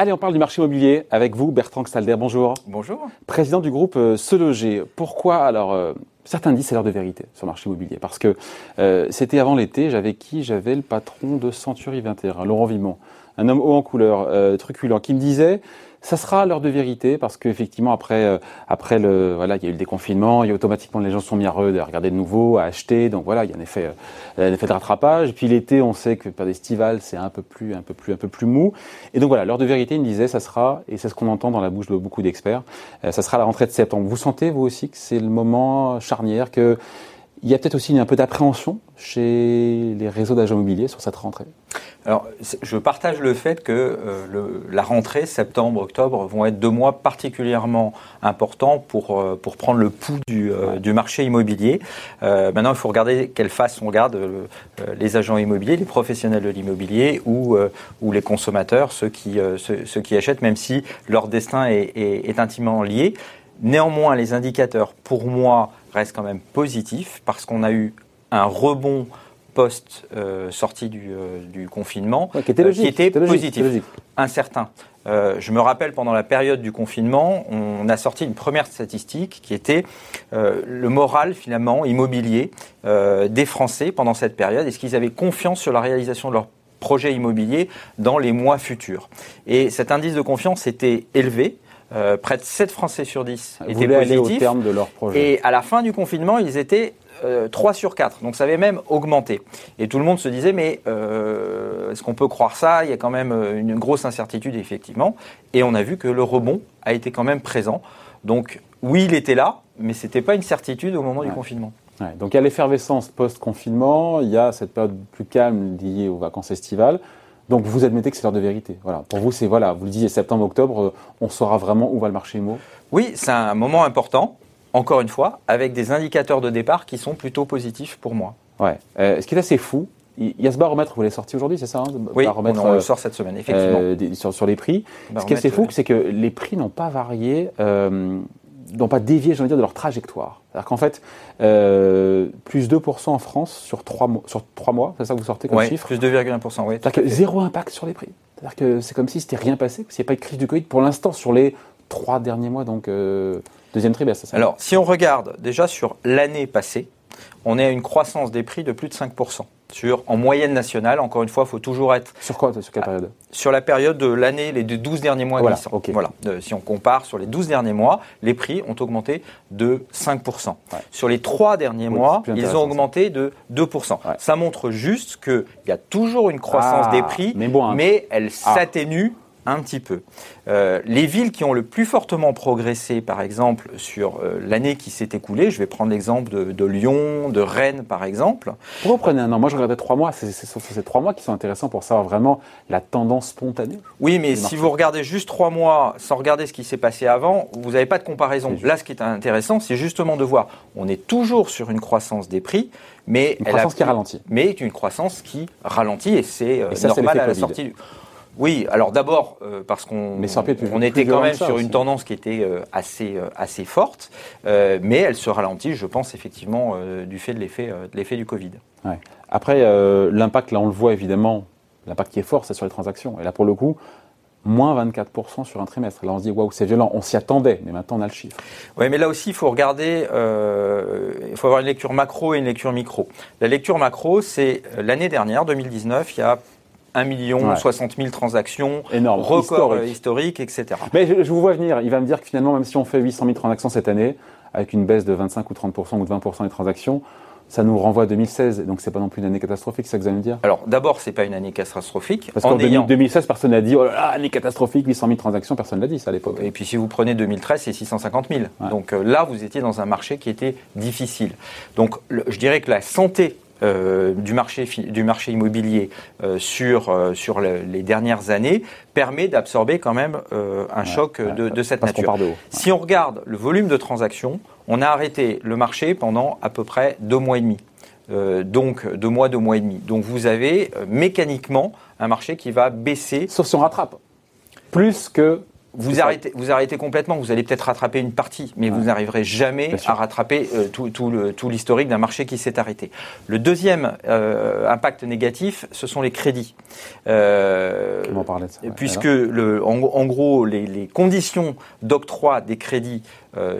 Allez, on parle du marché immobilier avec vous, Bertrand Stalder. Bonjour. Bonjour. Président du groupe euh, Se Loger. Pourquoi alors euh, Certains disent c'est l'heure de vérité sur le marché immobilier? Parce que euh, c'était avant l'été. J'avais qui? J'avais le patron de Century 21, Laurent Vimont, un homme haut en couleur, truculent, qui me disait ça sera l'heure de vérité parce qu'effectivement après euh, après le voilà il y a eu le déconfinement, il y a automatiquement les gens sont mis à regarder de nouveau, à acheter, donc voilà il y a un effet euh, un effet de rattrapage. puis l'été on sait que période estivale c'est un peu plus un peu plus un peu plus mou. Et donc voilà l'heure de vérité il me disait ça sera et c'est ce qu'on entend dans la bouche de beaucoup d'experts, euh, ça sera la rentrée de septembre. Vous sentez vous aussi que c'est le moment charnière que il y a peut-être aussi un peu d'appréhension chez les réseaux d'agents immobiliers sur cette rentrée? Alors, je partage le fait que euh, le, la rentrée, septembre, octobre, vont être deux mois particulièrement importants pour, euh, pour prendre le pouls du, euh, du marché immobilier. maintenant, il faut regarder quelle face on regarde les agents immobiliers, les professionnels de l'immobilier ou, ou les consommateurs, ceux qui, ceux, ceux, qui achètent, même si leur destin est, est, est intimement lié. Néanmoins, les indicateurs, pour moi, reste quand même positif parce qu'on a eu un rebond post euh, du, euh, du, confinement qui était, logique, qui était positif, incertain. Euh, je me rappelle pendant la période du confinement, on a sorti une première statistique qui était euh, le moral finalement immobilier euh, des Français pendant cette période. Est-ce qu'ils avaient confiance sur la réalisation de leur projet immobilier dans les mois futurs? Et cet indice de confiance était élevé. Près de 7 Français sur 10 étaient positifs. au terme de leur projet. Et à la fin du confinement, ils étaient euh, 3 sur 4. Donc ça avait même augmenté. Et tout le monde se disait, mais euh, est-ce qu'on peut croire ça? Il y a quand même euh, une grosse incertitude, effectivement. Et on a vu que le rebond a été quand même présent. Donc oui, il était là, mais ce n'était pas une certitude au moment ouais. du confinement. Ouais. Donc il y a l'effervescence post-confinement, il y a cette période plus calme liée aux vacances estivales. Donc vous admettez que c'est l'heure de vérité. Voilà. Pour vous, c'est voilà, vous le disiez septembre, octobre, euh, on saura vraiment où va le marché immo. Oui, c'est un moment important. Encore une fois, avec des indicateurs de départ qui sont plutôt positifs pour moi. Ouais. Euh, ce qui est assez fou, il y a ce baromètre, vous l'avez sorti aujourd'hui, c'est ça hein, Oui, baromètre, on, le sort cette semaine, effectivement. Euh, sur, sur, les prix. Ce qui est assez fou, c'est que les prix n'ont pas varié, euh, n'ont pas dévié, j'ai envie de dire, de leur trajectoire. C'est-à-dire qu'en fait, euh, plus 2% en France sur 3 mois, sur 3 mois c'est ça que vous sortez comme ouais, chiffre Plus 2,1%, oui. C'est-à-dire que zéro impact sur les prix. C'est-à-dire que c'est comme si c'était rien passé, s'il n'y a pas eu de crise du Covid pour l'instant sur les 3 derniers mois, donc euh, deuxième trimestre. Ça Alors, si on regarde déjà sur l'année passée, on est à une croissance des prix de plus de 5%. Sur, en moyenne nationale, encore une fois, il faut toujours être. Sur quoi Sur quelle période Sur la période de l'année, les 12 derniers mois voilà, glissants. okay. Voilà. Euh, si on compare sur les 12 derniers mois, les prix ont augmenté de 5%. Ouais. Sur les 3 derniers oui, mois, ils ont augmenté de 2%. Ouais. Ça montre juste qu'il y a toujours une croissance ah, des prix, mais, bon, hein. mais elle s'atténue un petit peu. Euh, les villes qui ont le plus fortement progressé, par exemple, sur euh, l'année qui s'est écoulée, je vais prendre l'exemple de, de, Lyon, de Rennes, par exemple. Pourquoi vous prenez un an? Moi, je regardais trois mois. C'est ces trois mois qui sont intéressants pour savoir vraiment la tendance spontanée. Oui, mais si vous regardez juste trois mois sans regarder ce qui s'est passé avant, vous n'avez pas de comparaison. Là, ce qui est intéressant, c'est justement de voir. On est toujours sur une croissance des prix, mais une croissance a, qui ralentit. Mais une croissance qui ralentit, et c'est euh, normal à la sortie. Du... Oui, alors d'abord euh, parce qu'on on était quand même sur aussi. une tendance qui était euh, assez euh, assez forte, mais elle se ralentit, je pense effectivement du fait de l'effet de l'effet du Covid. Ouais. Après l'impact là on le voit évidemment, l'impact qui est fort c'est sur les transactions et là pour le coup moins 24% sur un trimestre. Là, on se dit, waouh, c'est violent. On s'y attendait, mais maintenant, on a le chiffre. Oui, mais là aussi, il faut regarder, euh, il faut avoir une lecture macro et une lecture micro. La lecture macro, c'est l'année dernière, 2019, il y a 1 million, ouais. 60 000 transactions, Énorme. record historique. historique, etc. Mais je, je, vous vois venir, il va me dire que finalement, même si on fait 800 000 transactions cette année, avec une baisse de 25 ou 30% ou de 20% des transactions, ça nous renvoie à 2016, donc c'est pas non plus une année catastrophique, c'est ça que vous allez me dire? Alors d'abord, c'est pas une année catastrophique. Parce qu'en ayant... 2016, personne n'a dit oh là là, année catastrophique, 800 000 transactions, personne l'a dit ça à l'époque. Et puis si vous prenez 2013, c'est 650 000. Ouais. Donc euh, là, vous étiez dans un marché qui était difficile. Donc le, je dirais que la santé euh, du, marché, du marché immobilier euh, sur, euh, sur le, les dernières années permet d'absorber quand même un ouais, choc ouais, de, de, cette nature. On ouais. Si on regarde le volume de transactions, on a arrêté le marché pendant à peu près deux mois et demi. Donc deux mois, deux mois et demi. Donc vous avez mécaniquement un marché qui va baisser. Sauf si on rattrape. Plus que vous arrêtez, vous arrêtez complètement, vous allez peut-être rattraper une partie, mais vous n'arriverez jamais à rattraper euh, tout, l'historique d'un marché qui s'est arrêté. Le deuxième euh, impact négatif, ce sont les crédits. Euh, Comment parler de ça Puisque, le, en, gros, les, conditions d'octroi des crédits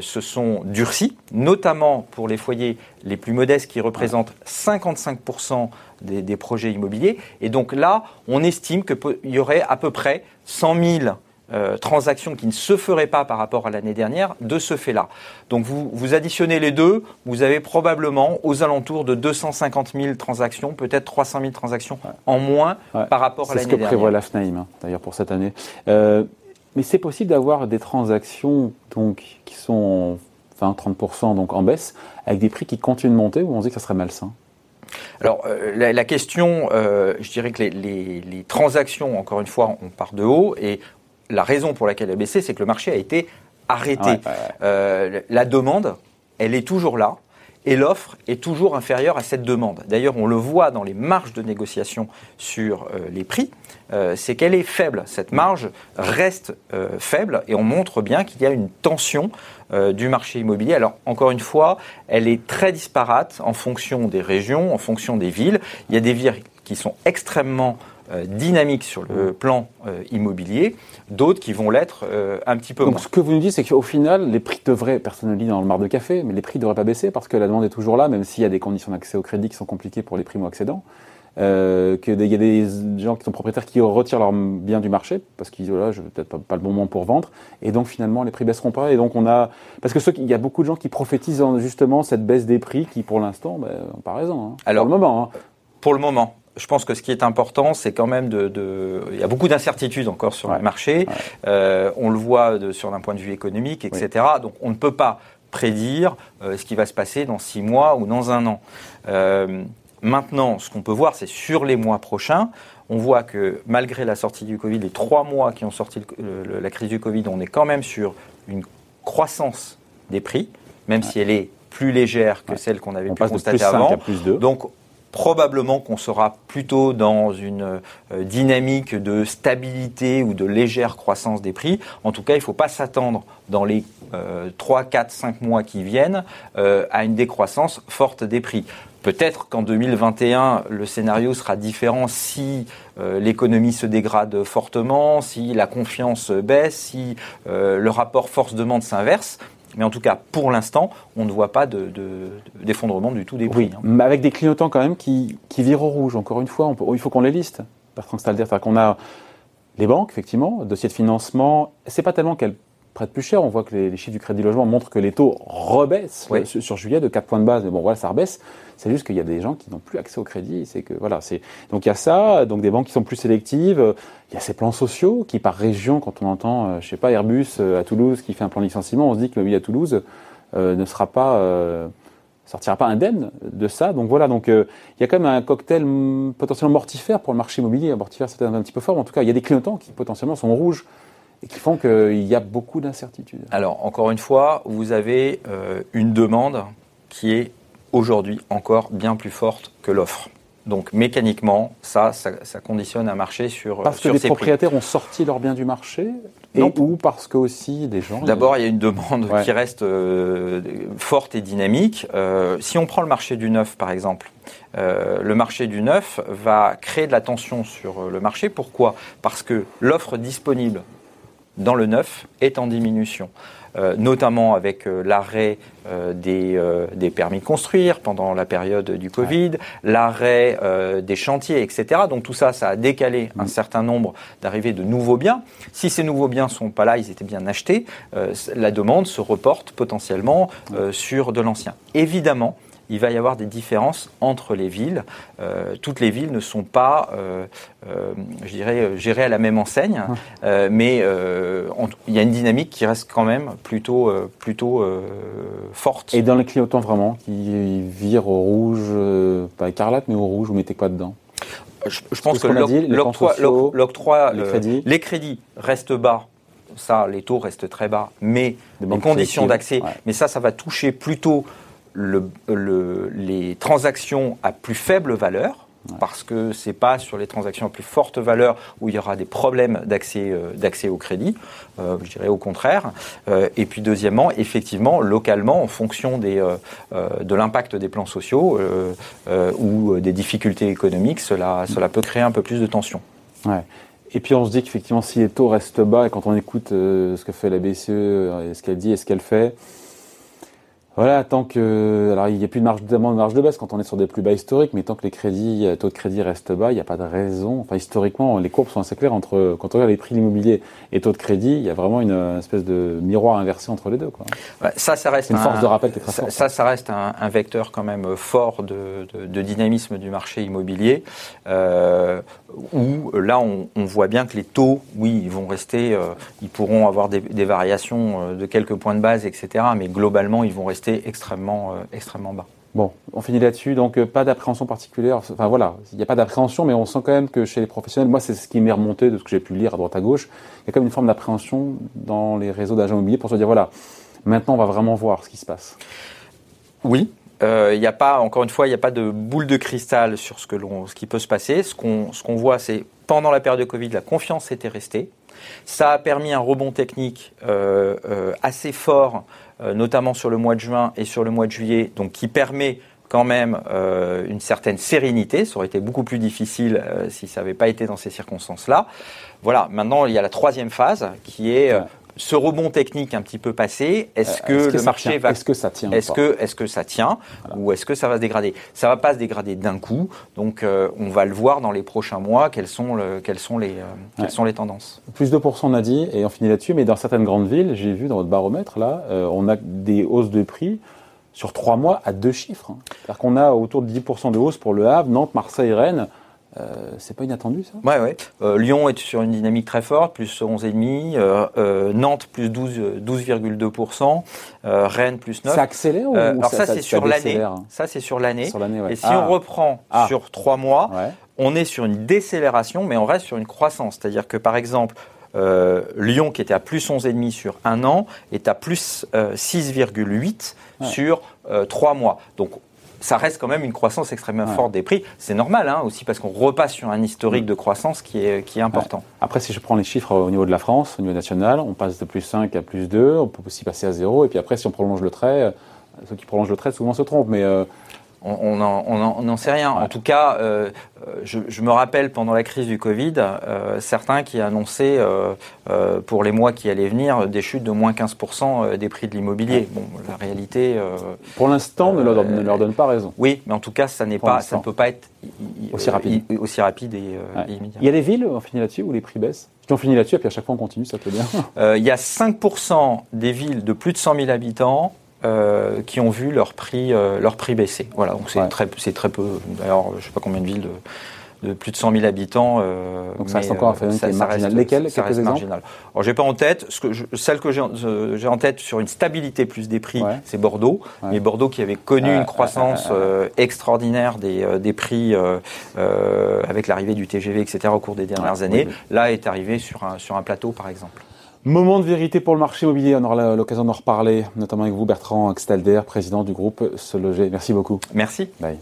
se sont durcies, notamment pour les foyers les plus modestes qui représentent 55% des, des, projets immobiliers. Et donc là, on estime qu'il y aurait à peu près 100 000 euh, transactions qui ne se feraient pas par rapport à l'année dernière de ce fait-là. Donc vous, vous additionnez les deux, vous avez probablement aux alentours de 250 000 transactions, peut-être 300 000 transactions en moins par rapport à l'année dernière. C'est ce que prévoit la hein, d'ailleurs pour cette année. Euh, mais c'est possible d'avoir des transactions donc, qui sont 20-30% donc en baisse, avec des prix qui continuent de monter, ou on dit que ça serait malsain alors, euh, la, question, je dirais que les, les, transactions, encore une fois, on part de haut, et la raison pour laquelle elle a baissé, c'est que le marché a été arrêté. Euh, la demande, elle est toujours là. Et l'offre est toujours inférieure à cette demande. D'ailleurs, on le voit dans les marges de négociation sur euh, les prix, euh, c'est qu'elle est faible. Cette marge reste faible et on montre bien qu'il y a une tension du marché immobilier. Alors, encore une fois, elle est très disparate en fonction des régions, en fonction des villes. Il y a des villes qui sont extrêmement euh, dynamique sur le plan euh, immobilier, d'autres qui vont l'être euh, un petit peu Donc ce que vous nous dites, c'est qu'au final, les prix devraient, personne ne lit dans le mar de café, mais les prix ne devraient pas baisser parce que la demande est toujours là, même s'il y a des conditions d'accès au crédit qui sont compliquées pour les primo-accédants. Euh, qu'il y a des gens qui sont propriétaires qui retirent leurs biens du marché parce qu'ils disent voilà, je peut-être pas, pas, le bon moment pour vendre et donc finalement les prix baisseront pas et donc on a parce que ceux, il y a beaucoup de gens qui prophétisent justement cette baisse des prix qui pour l'instant ben, pas raison hein, Alors, pour le moment. Hein. Pour le moment je pense que ce qui est important, c'est quand même de, Il y a beaucoup d'incertitudes encore sur le marché. Euh, on le voit de, sur un point de vue économique, etc. Donc on ne peut pas prédire euh, ce qui va se passer dans six mois ou dans un an. Euh, maintenant, ce qu'on peut voir, c'est sur les mois prochains, on voit que malgré la sortie du Covid, les trois mois qui ont sorti la crise du Covid, on est quand même sur une croissance des prix, même si elle est plus légère que celle qu'on avait pu constater avant. Donc probablement qu'on sera plutôt dans une euh, dynamique de stabilité ou de légère croissance des prix. En tout cas, il ne faut pas s'attendre dans les 3, 4, 5 mois qui viennent euh, à une décroissance forte des prix. Peut-être qu'en 2021, le scénario sera différent si euh, l'économie se dégrade fortement, si la confiance baisse, si le rapport force-demande s'inverse. Mais en tout cas, pour l'instant, on ne voit pas d'effondrement de, du tout des prix. Hein. mais avec des clignotants quand même qui, virent au rouge. Encore une fois, il faut qu'on les liste. Bertrand Stalder, c'est-à-dire qu'on a les banques, effectivement, dossiers de financement. C'est pas tellement qu'elles prêtent plus cher. On voit que les, chiffres du crédit logement montrent que les taux rebaissent sur, juillet de 4 points de base. Mais bon, voilà, ça rebaisse. C'est juste qu'il y a des gens qui n'ont plus accès au crédit. C'est que voilà, c'est donc il y a ça, donc des banques qui sont plus sélectives. Il y a ces plans sociaux qui par région, quand on entend, euh, je sais pas, Airbus euh, à Toulouse qui fait un plan de licenciement, on se dit que oui à Toulouse euh, ne sera pas sortira pas indemne de ça. Donc voilà, donc il y a quand même un cocktail potentiellement mortifère pour le marché immobilier. Mortifère, c'est un, petit peu fort. Mais en tout cas, il y a des clignotants qui potentiellement sont rouges et qui font qu'il y a beaucoup d'incertitudes. Alors, encore une fois, vous avez une demande qui est aujourd'hui encore bien plus forte que l'offre. Donc mécaniquement, ça, ça, conditionne un marché sur parce que les propriétaires ont sorti leurs biens du marché et ou parce que aussi des gens. D'abord, il y a une demande qui reste euh, forte et dynamique. Euh, si on prend le marché du neuf, par exemple, euh, le marché du neuf va créer de la tension sur le marché. Pourquoi? Parce que l'offre disponible dans le neuf est en diminution. Euh, notamment avec euh, l'arrêt euh, des, des, permis de construire pendant la période du Covid, l'arrêt des chantiers, etc. Donc tout ça, ça a décalé un mm. certain nombre d'arrivées de nouveaux biens. Si ces nouveaux biens sont pas là, ils étaient bien achetés, la demande se reporte potentiellement sur de l'ancien. Évidemment, il va y avoir des différences entre les villes. Euh, toutes les villes ne sont pas, euh, euh, je dirais, gérées à la même enseigne, mais il y a une dynamique qui reste quand même plutôt, plutôt forte. Et dans les clignotants vraiment, qui virent au rouge, pas écarlate, mais au rouge, vous mettez quoi dedans? Je, pense que, l'octroi, les, crédits. les crédits restent bas. Ça, les taux restent très bas, mais les conditions d'accès, mais ça, ça va toucher plutôt le, les transactions à plus faible valeur, parce que c'est pas sur les transactions à plus forte valeur où il y aura des problèmes d'accès euh, d'accès au crédit. Euh, je dirais au contraire. Euh, et puis deuxièmement, effectivement, localement, en fonction des, de l'impact des plans sociaux ou des difficultés économiques, cela, cela peut créer un peu plus de tension. Ouais. Et puis on se dit qu'effectivement, si les taux restent bas et quand on écoute ce que fait la BCE, et ce qu'elle dit et ce qu'elle fait, voilà, tant que alors il n'y a plus de marge de marge de baisse quand on est sur des plus bas historiques, mais tant que les crédits, les taux de crédit restent bas, il n'y a pas de raison. Enfin, historiquement, les courbes sont assez claires entre quand on regarde les prix de l'immobilier et taux de crédit, il y a vraiment une, espèce de miroir inversé entre les deux. Quoi. ça, ça reste une force de rappel très ça, ça, ça, reste un, un, vecteur quand même fort de, de, de dynamisme du marché immobilier, euh, où là on, on, voit bien que les taux, oui, ils vont rester, euh, ils pourront avoir des, des variations euh, de quelques points de base, etc. Mais globalement, ils vont rester extrêmement, euh, extrêmement bas. Bon, on finit là-dessus, donc euh, pas d'appréhension particulière. Enfin voilà, il n'y a pas d'appréhension, mais on sent quand même que chez les professionnels, moi c'est ce qui m'est remonté de ce que j'ai pu lire à droite à gauche, il y a quand même une forme d'appréhension dans les réseaux d'agents immobiliers pour se dire voilà, maintenant on va vraiment voir ce qui se passe. Oui, euh, il n'y a pas, encore une fois, il n'y a pas de boule de cristal sur ce, que ce qui peut se passer. Ce qu'on ce voit, c'est pendant la période de Covid, la confiance était restée. Ça a permis un rebond technique euh, euh, assez fort, euh, notamment sur le mois de juin et sur le mois de juillet, donc qui permet quand même une certaine sérénité. Ça aurait été beaucoup plus difficile si ça n'avait pas été dans ces circonstances-là. Voilà, maintenant il y a la troisième phase qui est ce rebond technique un petit peu passé, est-ce que, le marché va, est-ce que ça tient, est-ce que, est-ce que ça tient, ou est-ce que ça va se dégrader? Ça va pas se dégrader d'un coup, donc euh, on va le voir dans les prochains mois. Quelles sont, le, quelles sont les, euh, quelles sont les tendances Plus de on a dit, et on finit là-dessus. Mais dans certaines grandes villes, j'ai vu dans votre baromètre là, euh, on a des hausses de prix sur trois mois à deux chiffres. Hein. C'est-à-dire qu'on a autour de 10% de hausse pour le Havre, Nantes, Marseille, Rennes. Euh, c'est pas inattendu ça? Ouais, ouais. Euh, Lyon est sur une dynamique très forte, plus 11,5. Euh, euh, Nantes plus 12,2%. 12, euh, Rennes plus 9. Ça accélère ou, Alors ça, c'est sur l'année. Ça c'est sur l'année. Ouais. Et si ah. on reprend ah. sur trois mois, ouais. on est sur une décélération, mais on reste sur une croissance. C'est-à-dire que par exemple, euh, Lyon, qui était à plus 11,5 sur un an, est à plus euh, 6,8 ouais. sur euh, trois mois. Donc ça reste quand même une croissance extrêmement ouais. forte des prix. C'est normal hein, aussi parce qu'on repasse sur un historique mm. de croissance qui est, qui est important. Ouais. Après, si je prends les chiffres au niveau de la France, au niveau national, on passe de plus 5 à plus 2, on peut aussi passer à 0. Et puis après, si on prolonge le trait, euh, ceux qui prolongent le trait souvent se trompent. Mais euh, on n'en sait rien. Ouais. En tout cas, euh, je, je, me rappelle pendant la crise du Covid, euh, certains qui annonçaient euh, euh pour les mois qui allaient venir des chutes de moins 15% euh, des prix de l'immobilier. Bon, la réalité. Euh, pour l'instant, ne, leur, ne leur donne pas raison. Oui, mais en tout cas, ça n'est pas, ça ne peut pas être aussi rapide, aussi rapide et, et, immédiat. Il y a des villes, on finit là-dessus, où les prix baissent? Si on finit là-dessus, et puis à chaque fois on continue, ça peut bien. il y a 5% des villes de plus de 100 000 habitants euh, qui ont vu leur prix, euh, leur prix baisser. Voilà, donc c'est ouais. très, très peu. D'ailleurs, je ne sais pas combien de villes de, de, plus de 100 000 habitants. Euh, donc ça reste encore un phénomène qui est marginal. Reste, ça reste marginal. Alors j'ai pas en tête, ce que je, celle que j'ai en tête sur une stabilité plus des prix, ouais. c'est Bordeaux. Ouais. Mais Bordeaux qui avait connu une croissance euh, extraordinaire des, euh, des prix euh, avec l'arrivée du TGV, etc. au cours des dernières années, là est arrivé sur un, sur un plateau par exemple. Moment de vérité pour le marché immobilier. On aura l'occasion d'en reparler, notamment avec vous, Bertrand Axtelder, président du groupe Se Loger. Merci beaucoup. Merci. Bye.